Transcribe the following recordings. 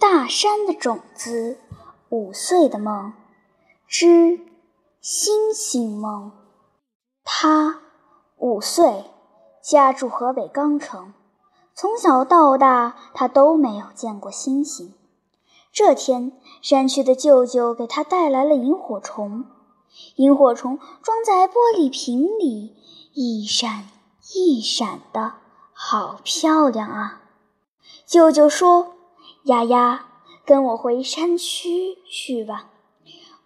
大山的种子，五岁的梦之星星梦。他五岁，家住河北钢城，从小到大他都没有见过星星。这天，山区的舅舅给他带来了萤火虫，萤火虫装在玻璃瓶里，一闪一闪的，好漂亮啊！舅舅说：“丫丫，跟我回山区去吧，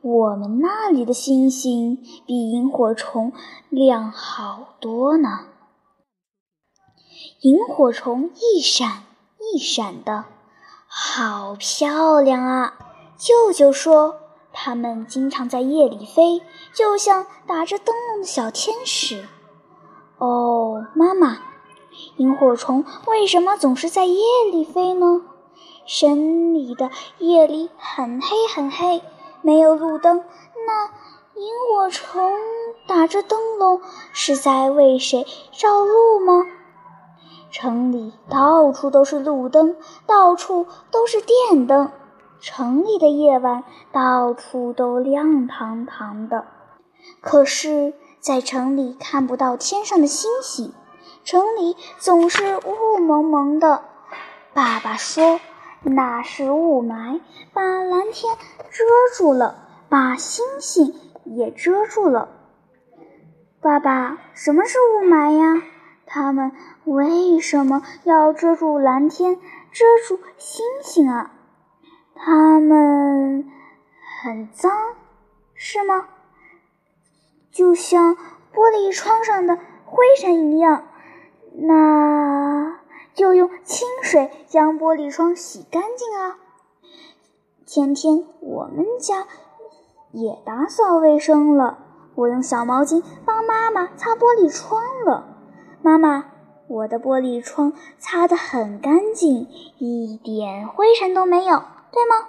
我们那里的星星比萤火虫亮好多呢。”萤火虫一闪一闪的，好漂亮啊！舅舅说：“它们经常在夜里飞，就像打着灯笼的小天使。”哦，妈妈，萤火虫为什么总是在夜里飞呢？山里的夜里很黑很黑，没有路灯。那萤火虫打着灯笼是在为谁照路吗？城里到处都是路灯，到处都是电灯，城里的夜晚到处都亮堂堂的。可是，在城里看不到天上的星星，城里总是雾蒙蒙的。爸爸说。那是雾霾，把蓝天遮住了，把星星也遮住了。爸爸，什么是雾霾呀？他们为什么要遮住蓝天，遮住星星啊？他们很脏，是吗？就像玻璃窗上的灰尘一样。那。将玻璃窗洗干净啊！天天我们家也打扫卫生了，我用小毛巾帮妈妈擦玻璃窗了。妈妈，我的玻璃窗擦得很干净，一点灰尘都没有，对吗？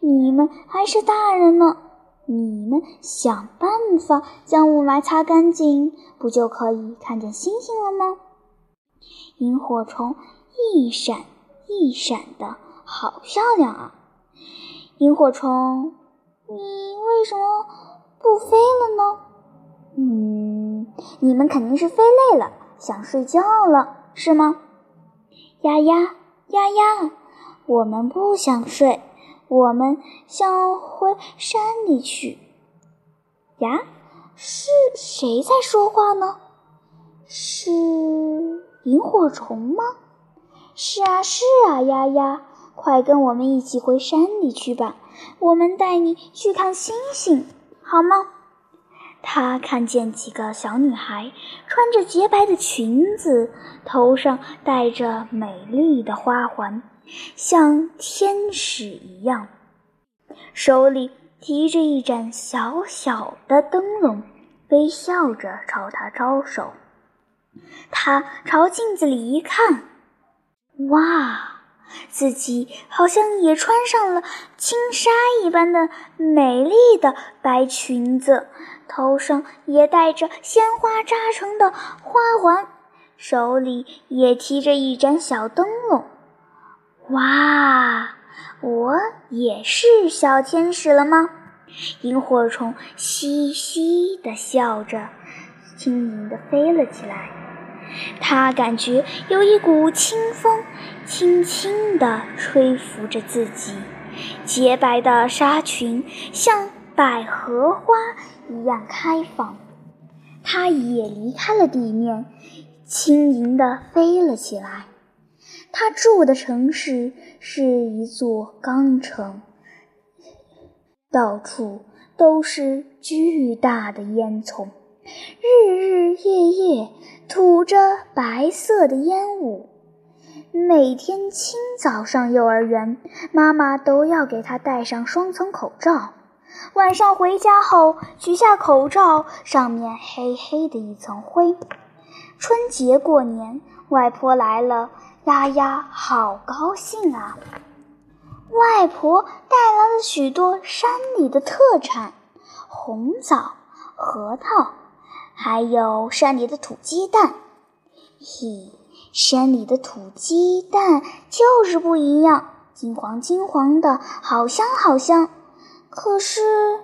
你们还是大人呢，你们想办法将雾霾擦干净，不就可以看见星星了吗？萤火虫一闪一闪的，好漂亮啊！萤火虫，你为什么不飞了呢？嗯，你们肯定是飞累了，想睡觉了，是吗？丫丫丫丫，我们不想睡，我们想回山里去。呀，是谁在说话呢？是。萤火虫吗？是啊，是啊，丫丫，快跟我们一起回山里去吧，我们带你去看星星，好吗？他看见几个小女孩穿着洁白的裙子，头上戴着美丽的花环，像天使一样，手里提着一盏小小的灯笼，微笑着朝他招手。他朝镜子里一看，哇，自己好像也穿上了轻纱一般的美丽的白裙子，头上也戴着鲜花扎成的花环，手里也提着一盏小灯笼。哇，我也是小天使了吗？萤火虫嘻嘻地笑着，轻盈地飞了起来。他感觉有一股清风，轻轻地吹拂着自己，洁白的纱裙像百合花一样开放。他也离开了地面，轻盈地飞了起来。他住的城市是一座钢城，到处都是巨大的烟囱。日日夜夜吐着白色的烟雾，每天清早上幼儿园，妈妈都要给他戴上双层口罩。晚上回家后，取下口罩，上面黑黑的一层灰。春节过年，外婆来了，丫丫好高兴啊！外婆带来了许多山里的特产：红枣、核桃。还有山里的土鸡蛋，嘿，山里的土鸡蛋就是不一样，金黄金黄的，好香好香。可是，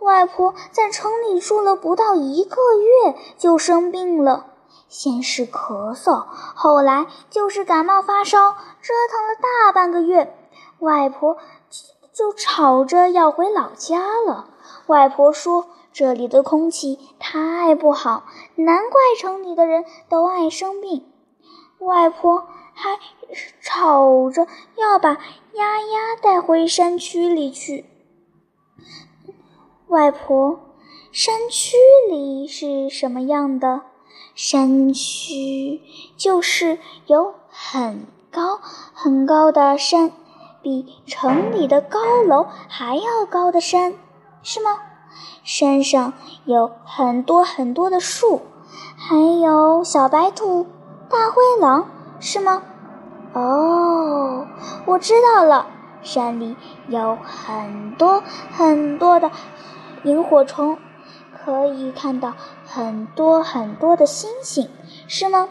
外婆在城里住了不到一个月就生病了，先是咳嗽，后来就是感冒发烧，折腾了大半个月，外婆就吵着要回老家了。外婆说。这里的空气太不好，难怪城里的人都爱生病。外婆还吵着要把丫丫带回山区里去。外婆，山区里是什么样的？山区就是有很高很高的山，比城里的高楼还要高的山，是吗？山上有很多很多的树，还有小白兔、大灰狼，是吗？哦，我知道了，山里有很多很多的萤火虫，可以看到很多很多的星星，是吗？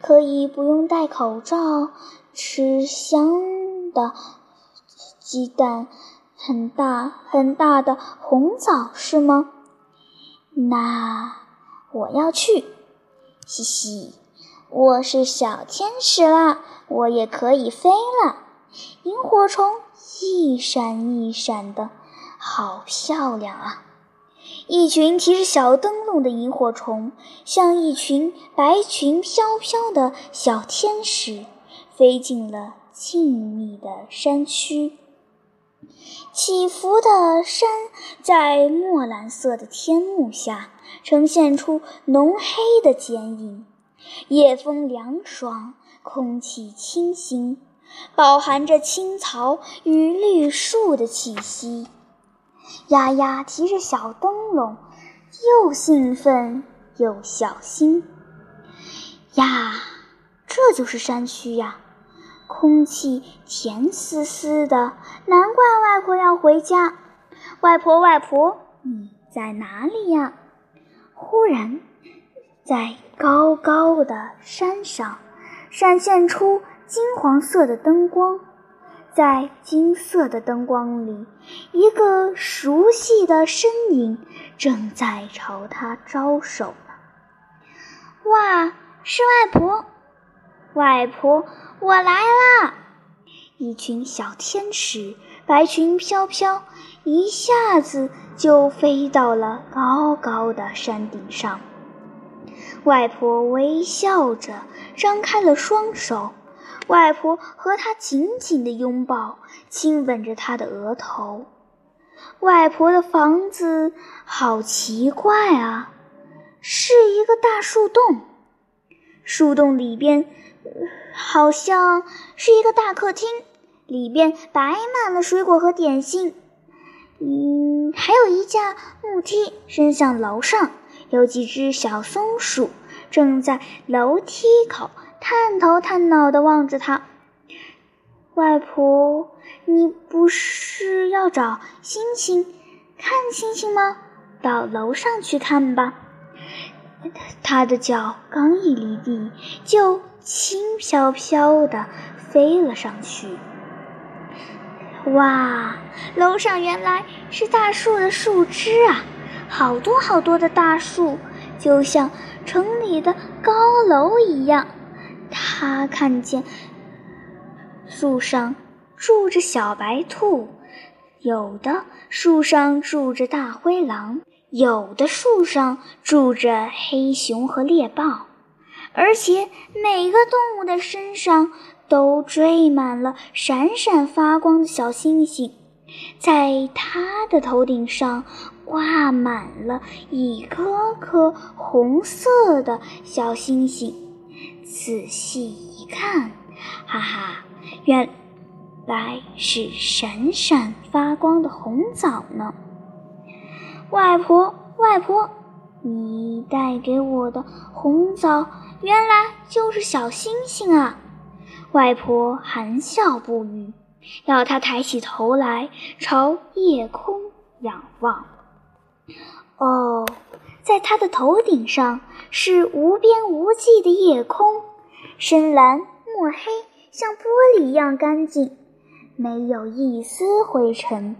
可以不用戴口罩，吃香的鸡蛋。很大很大的红枣是吗？那我要去，嘻嘻，我是小天使啦，我也可以飞了。萤火虫一闪一闪的，好漂亮啊！一群提着小灯笼的萤火虫，像一群白裙飘飘的小天使，飞进了静谧的山区。起伏的山在墨蓝色的天幕下呈现出浓黑的剪影。夜风凉爽，空气清新，饱含着青草与绿树的气息。丫丫提着小灯笼，又兴奋又小心。呀，这就是山区呀！空气甜丝丝的，难怪外婆要回家。外婆，外婆，你在哪里呀？忽然，在高高的山上，闪现出金黄色的灯光。在金色的灯光里，一个熟悉的身影正在朝他招手呢。哇，是外婆！外婆。我来啦！一群小天使，白裙飘飘，一下子就飞到了高高的山顶上。外婆微笑着张开了双手，外婆和他紧紧地拥抱，亲吻着他的额头。外婆的房子好奇怪啊，是一个大树洞，树洞里边。好像是一个大客厅，里边摆满了水果和点心。嗯，还有一架木梯伸向楼上，有几只小松鼠正在楼梯口探头探脑地望着他。外婆，你不是要找星星，看星星吗？到楼上去看吧。他的脚刚一离地，就。轻飘飘地飞了上去。哇，楼上原来是大树的树枝啊！好多好多的大树，就像城里的高楼一样。他看见树上住着小白兔，有的树上住着大灰狼，有的树上住着黑熊和猎豹。而且每个动物的身上都缀满了闪闪发光的小星星，在它的头顶上挂满了一颗颗红色的小星星。仔细一看，哈哈，原来是闪闪发光的红枣呢！外婆，外婆，你带给我的红枣。原来就是小星星啊！外婆含笑不语，要他抬起头来朝夜空仰望。哦，在他的头顶上是无边无际的夜空，深蓝墨黑，像玻璃一样干净。没有一丝灰尘。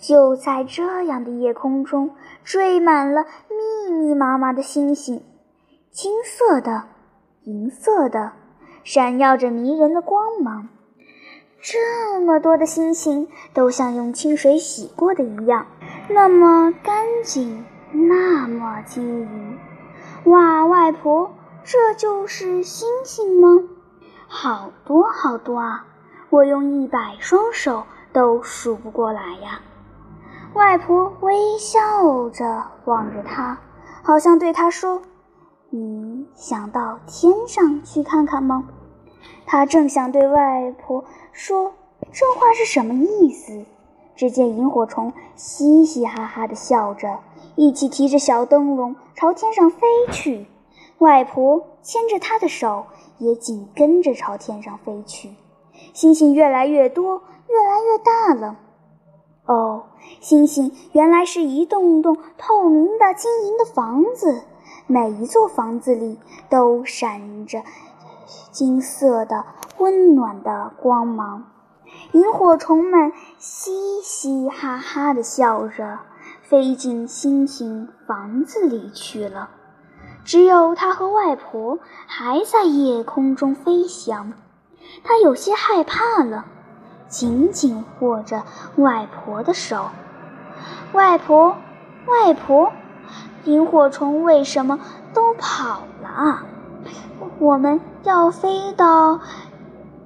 就在这样的夜空中，缀满了密密麻麻的星星，金色的、银色的，闪耀着迷人的光芒。这么多的星星都像用清水洗过的一样，那么干净，那么晶莹。哇，外婆，这就是星星吗？好多好多啊！我用一百双手都数不过来呀。外婆微笑着望着他，好像对他说：“你想到天上去看看吗？”他正想对外婆说这话是什么意思，只见萤火虫嘻嘻哈哈地笑着，一起提着小灯笼朝天上飞去。外婆牵着他的手，也紧跟着朝天上飞去。星星越来越多，越来越大了。哦，星星原来是一栋栋透明的晶莹的房子，每一座房子里都闪着金色的温暖的光芒。萤火虫们嘻嘻哈哈地笑着，飞进星星房子里去了。只有他和外婆还在夜空中飞翔，他有些害怕了。紧紧握着外婆的手，外婆，外婆，萤火虫为什么都跑了？我们要飞到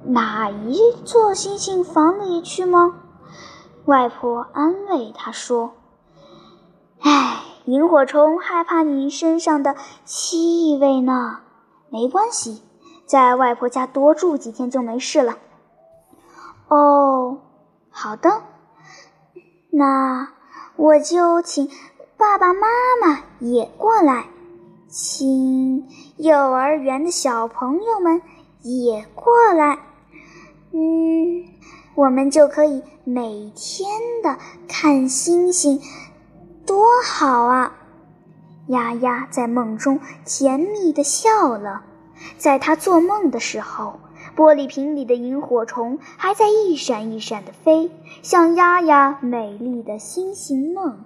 哪一座星星房里去吗？外婆安慰他说：“哎，萤火虫害怕你身上的气味呢，没关系，在外婆家多住几天就没事了。”哦，好的，那我就请爸爸妈妈也过来，请幼儿园的小朋友们也过来，嗯，我们就可以每天的看星星，多好啊！丫丫在梦中甜蜜的笑了，在她做梦的时候。玻璃瓶里的萤火虫还在一闪一闪地飞，像丫丫美丽的星星梦。